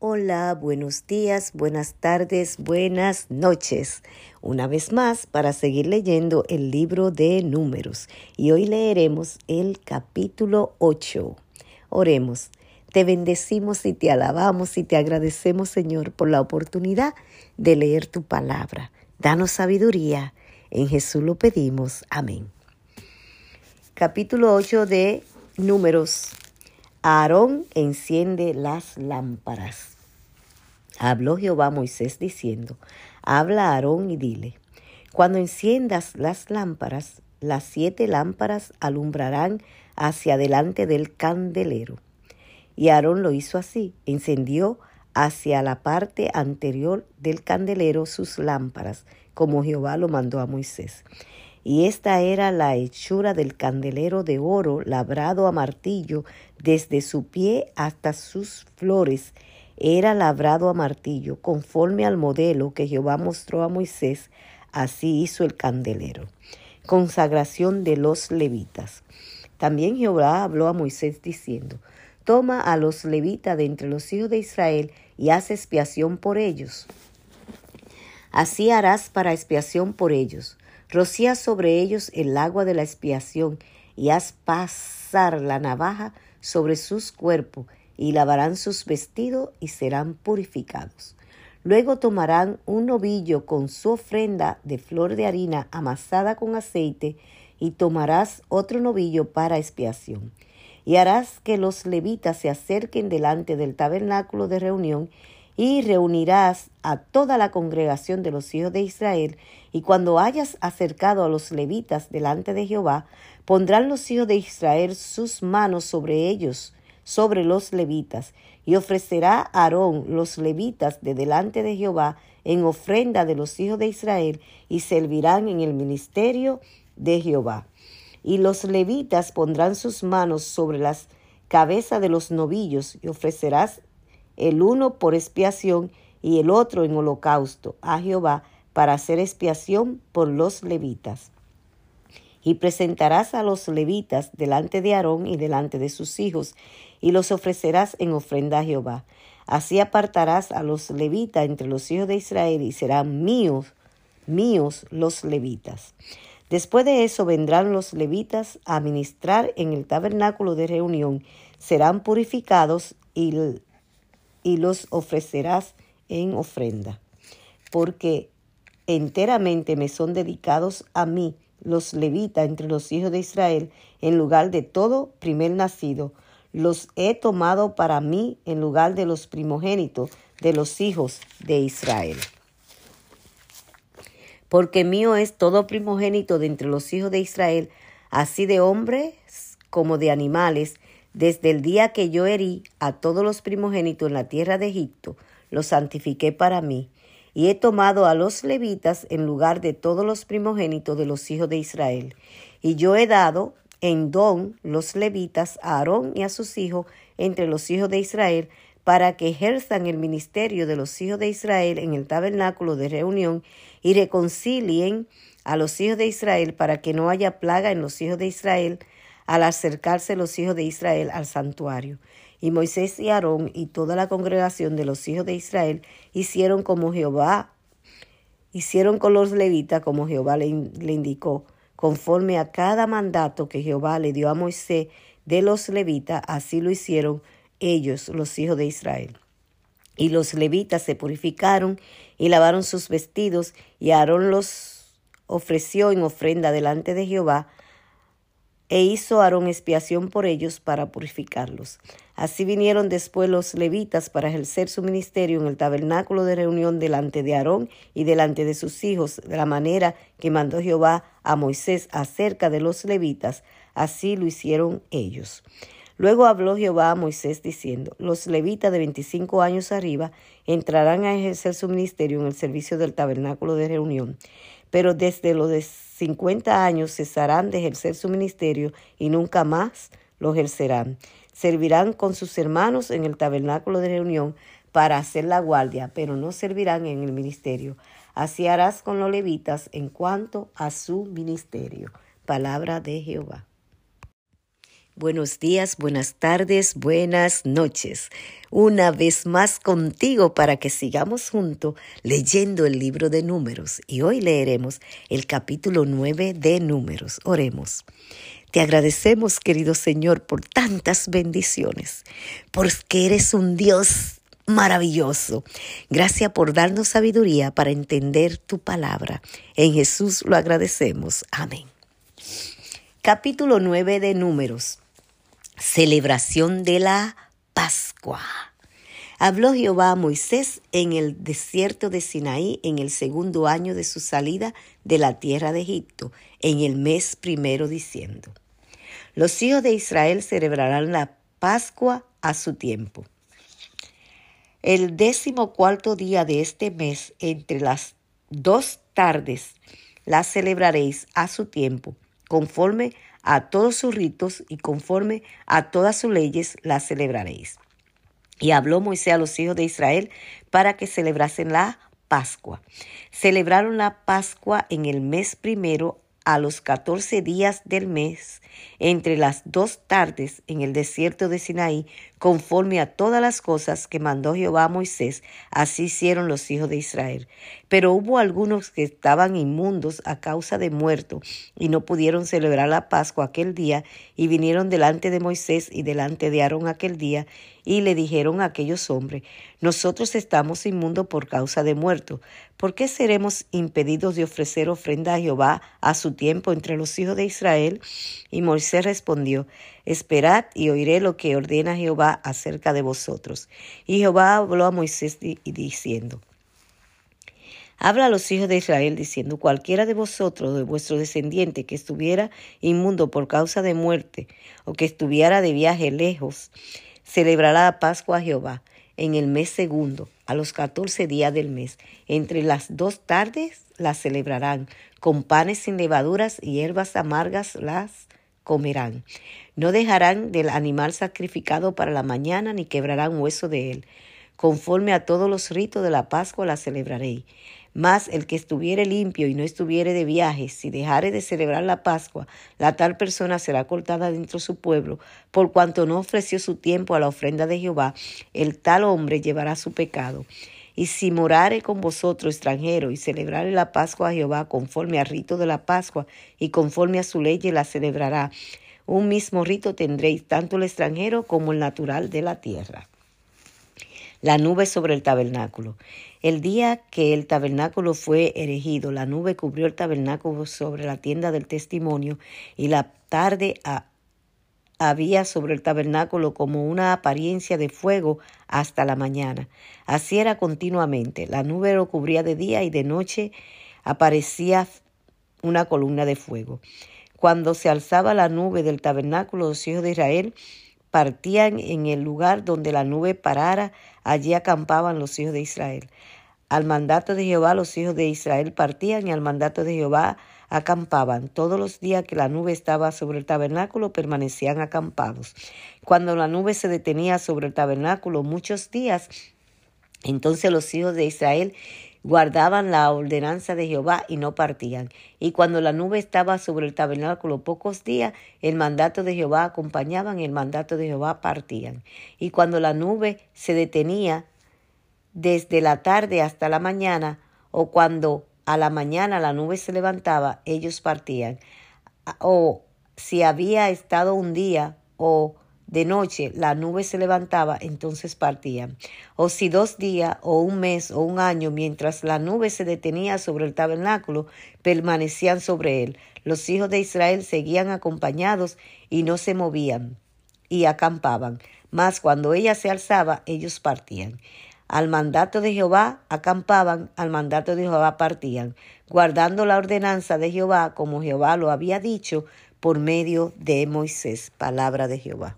Hola, buenos días, buenas tardes, buenas noches. Una vez más para seguir leyendo el libro de números y hoy leeremos el capítulo 8. Oremos. Te bendecimos y te alabamos y te agradecemos Señor por la oportunidad de leer tu palabra. Danos sabiduría. En Jesús lo pedimos. Amén. Capítulo 8 de números. Aarón enciende las lámparas. Habló Jehová a Moisés diciendo, Habla a Aarón y dile, Cuando enciendas las lámparas, las siete lámparas alumbrarán hacia delante del candelero. Y Aarón lo hizo así, encendió hacia la parte anterior del candelero sus lámparas, como Jehová lo mandó a Moisés. Y esta era la hechura del candelero de oro labrado a martillo desde su pie hasta sus flores, era labrado a martillo, conforme al modelo que Jehová mostró a Moisés, así hizo el candelero. Consagración de los levitas. También Jehová habló a Moisés diciendo, Toma a los levitas de entre los hijos de Israel y haz expiación por ellos. Así harás para expiación por ellos. Rocía sobre ellos el agua de la expiación y haz pasar la navaja sobre sus cuerpos y lavarán sus vestidos y serán purificados. Luego tomarán un novillo con su ofrenda de flor de harina amasada con aceite y tomarás otro novillo para expiación. Y harás que los levitas se acerquen delante del tabernáculo de reunión y reunirás a toda la congregación de los hijos de Israel, y cuando hayas acercado a los levitas delante de Jehová, pondrán los hijos de Israel sus manos sobre ellos, sobre los levitas, y ofrecerá Aarón los levitas de delante de Jehová en ofrenda de los hijos de Israel, y servirán en el ministerio de Jehová. Y los levitas pondrán sus manos sobre las cabezas de los novillos, y ofrecerás el uno por expiación y el otro en holocausto a Jehová para hacer expiación por los levitas. Y presentarás a los levitas delante de Aarón y delante de sus hijos, y los ofrecerás en ofrenda a Jehová. Así apartarás a los levitas entre los hijos de Israel, y serán míos, míos los levitas. Después de eso vendrán los levitas a ministrar en el tabernáculo de reunión, serán purificados y, y los ofrecerás en ofrenda, porque enteramente me son dedicados a mí los levitas entre los hijos de Israel, en lugar de todo primer nacido, los he tomado para mí en lugar de los primogénitos de los hijos de Israel. Porque mío es todo primogénito de entre los hijos de Israel, así de hombres como de animales, desde el día que yo herí a todos los primogénitos en la tierra de Egipto, los santifiqué para mí y he tomado a los levitas en lugar de todos los primogénitos de los hijos de Israel. Y yo he dado en don los levitas a Aarón y a sus hijos entre los hijos de Israel, para que ejerzan el ministerio de los hijos de Israel en el tabernáculo de reunión y reconcilien a los hijos de Israel para que no haya plaga en los hijos de Israel al acercarse los hijos de Israel al santuario. Y Moisés y Aarón y toda la congregación de los hijos de Israel hicieron como Jehová, hicieron con los levitas como Jehová le, le indicó, conforme a cada mandato que Jehová le dio a Moisés de los levitas, así lo hicieron ellos, los hijos de Israel. Y los levitas se purificaron y lavaron sus vestidos, y Aarón los ofreció en ofrenda delante de Jehová e hizo Aarón expiación por ellos para purificarlos. Así vinieron después los levitas para ejercer su ministerio en el tabernáculo de reunión delante de Aarón y delante de sus hijos, de la manera que mandó Jehová a Moisés acerca de los levitas. Así lo hicieron ellos. Luego habló Jehová a Moisés diciendo, los levitas de veinticinco años arriba entrarán a ejercer su ministerio en el servicio del tabernáculo de reunión, pero desde los de cincuenta años cesarán de ejercer su ministerio y nunca más lo ejercerán. Servirán con sus hermanos en el tabernáculo de reunión para hacer la guardia, pero no servirán en el ministerio. Así harás con los levitas en cuanto a su ministerio. Palabra de Jehová. Buenos días, buenas tardes, buenas noches. Una vez más contigo para que sigamos juntos leyendo el libro de números. Y hoy leeremos el capítulo 9 de números. Oremos. Te agradecemos, querido Señor, por tantas bendiciones, porque eres un Dios maravilloso. Gracias por darnos sabiduría para entender tu palabra. En Jesús lo agradecemos. Amén. Capítulo 9 de Números. Celebración de la Pascua. Habló Jehová a Moisés en el desierto de Sinaí en el segundo año de su salida de la tierra de Egipto, en el mes primero, diciendo, Los hijos de Israel celebrarán la Pascua a su tiempo. El décimo cuarto día de este mes, entre las dos tardes, la celebraréis a su tiempo, conforme a todos sus ritos y conforme a todas sus leyes las celebraréis. Y habló Moisés a los hijos de Israel para que celebrasen la Pascua. Celebraron la Pascua en el mes primero a los catorce días del mes, entre las dos tardes en el desierto de Sinaí, conforme a todas las cosas que mandó Jehová a Moisés, así hicieron los hijos de Israel. Pero hubo algunos que estaban inmundos a causa de muerto, y no pudieron celebrar la Pascua aquel día, y vinieron delante de Moisés y delante de Aarón aquel día, y le dijeron a aquellos hombres, nosotros estamos inmundos por causa de muerto. ¿Por qué seremos impedidos de ofrecer ofrenda a Jehová a su tiempo entre los hijos de Israel? Y Moisés respondió, Esperad y oiré lo que ordena Jehová acerca de vosotros. Y Jehová habló a Moisés diciendo, Habla a los hijos de Israel diciendo, cualquiera de vosotros, de vuestro descendiente, que estuviera inmundo por causa de muerte, o que estuviera de viaje lejos, celebrará la Pascua a Jehová en el mes segundo, a los catorce días del mes. Entre las dos tardes la celebrarán, con panes sin levaduras y hierbas amargas las comerán. No dejarán del animal sacrificado para la mañana, ni quebrarán hueso de él. Conforme a todos los ritos de la Pascua la celebraréis. Mas el que estuviere limpio y no estuviere de viaje, si dejare de celebrar la Pascua, la tal persona será cortada dentro de su pueblo, por cuanto no ofreció su tiempo a la ofrenda de Jehová, el tal hombre llevará su pecado. Y si morare con vosotros extranjero y celebrare la Pascua a Jehová conforme al rito de la Pascua y conforme a su ley la celebrará, un mismo rito tendréis tanto el extranjero como el natural de la tierra la nube sobre el tabernáculo. El día que el tabernáculo fue erigido, la nube cubrió el tabernáculo sobre la tienda del testimonio y la tarde había sobre el tabernáculo como una apariencia de fuego hasta la mañana. Así era continuamente. La nube lo cubría de día y de noche aparecía una columna de fuego. Cuando se alzaba la nube del tabernáculo, los hijos de Israel partían en el lugar donde la nube parara, allí acampaban los hijos de Israel. Al mandato de Jehová los hijos de Israel partían y al mandato de Jehová acampaban. Todos los días que la nube estaba sobre el tabernáculo permanecían acampados. Cuando la nube se detenía sobre el tabernáculo muchos días, entonces los hijos de Israel guardaban la ordenanza de Jehová y no partían. Y cuando la nube estaba sobre el tabernáculo pocos días, el mandato de Jehová acompañaban y el mandato de Jehová partían. Y cuando la nube se detenía desde la tarde hasta la mañana, o cuando a la mañana la nube se levantaba, ellos partían. O si había estado un día o de noche la nube se levantaba, entonces partían. O si dos días o un mes o un año, mientras la nube se detenía sobre el tabernáculo, permanecían sobre él. Los hijos de Israel seguían acompañados y no se movían y acampaban. Mas cuando ella se alzaba, ellos partían. Al mandato de Jehová acampaban, al mandato de Jehová partían, guardando la ordenanza de Jehová como Jehová lo había dicho por medio de Moisés, palabra de Jehová.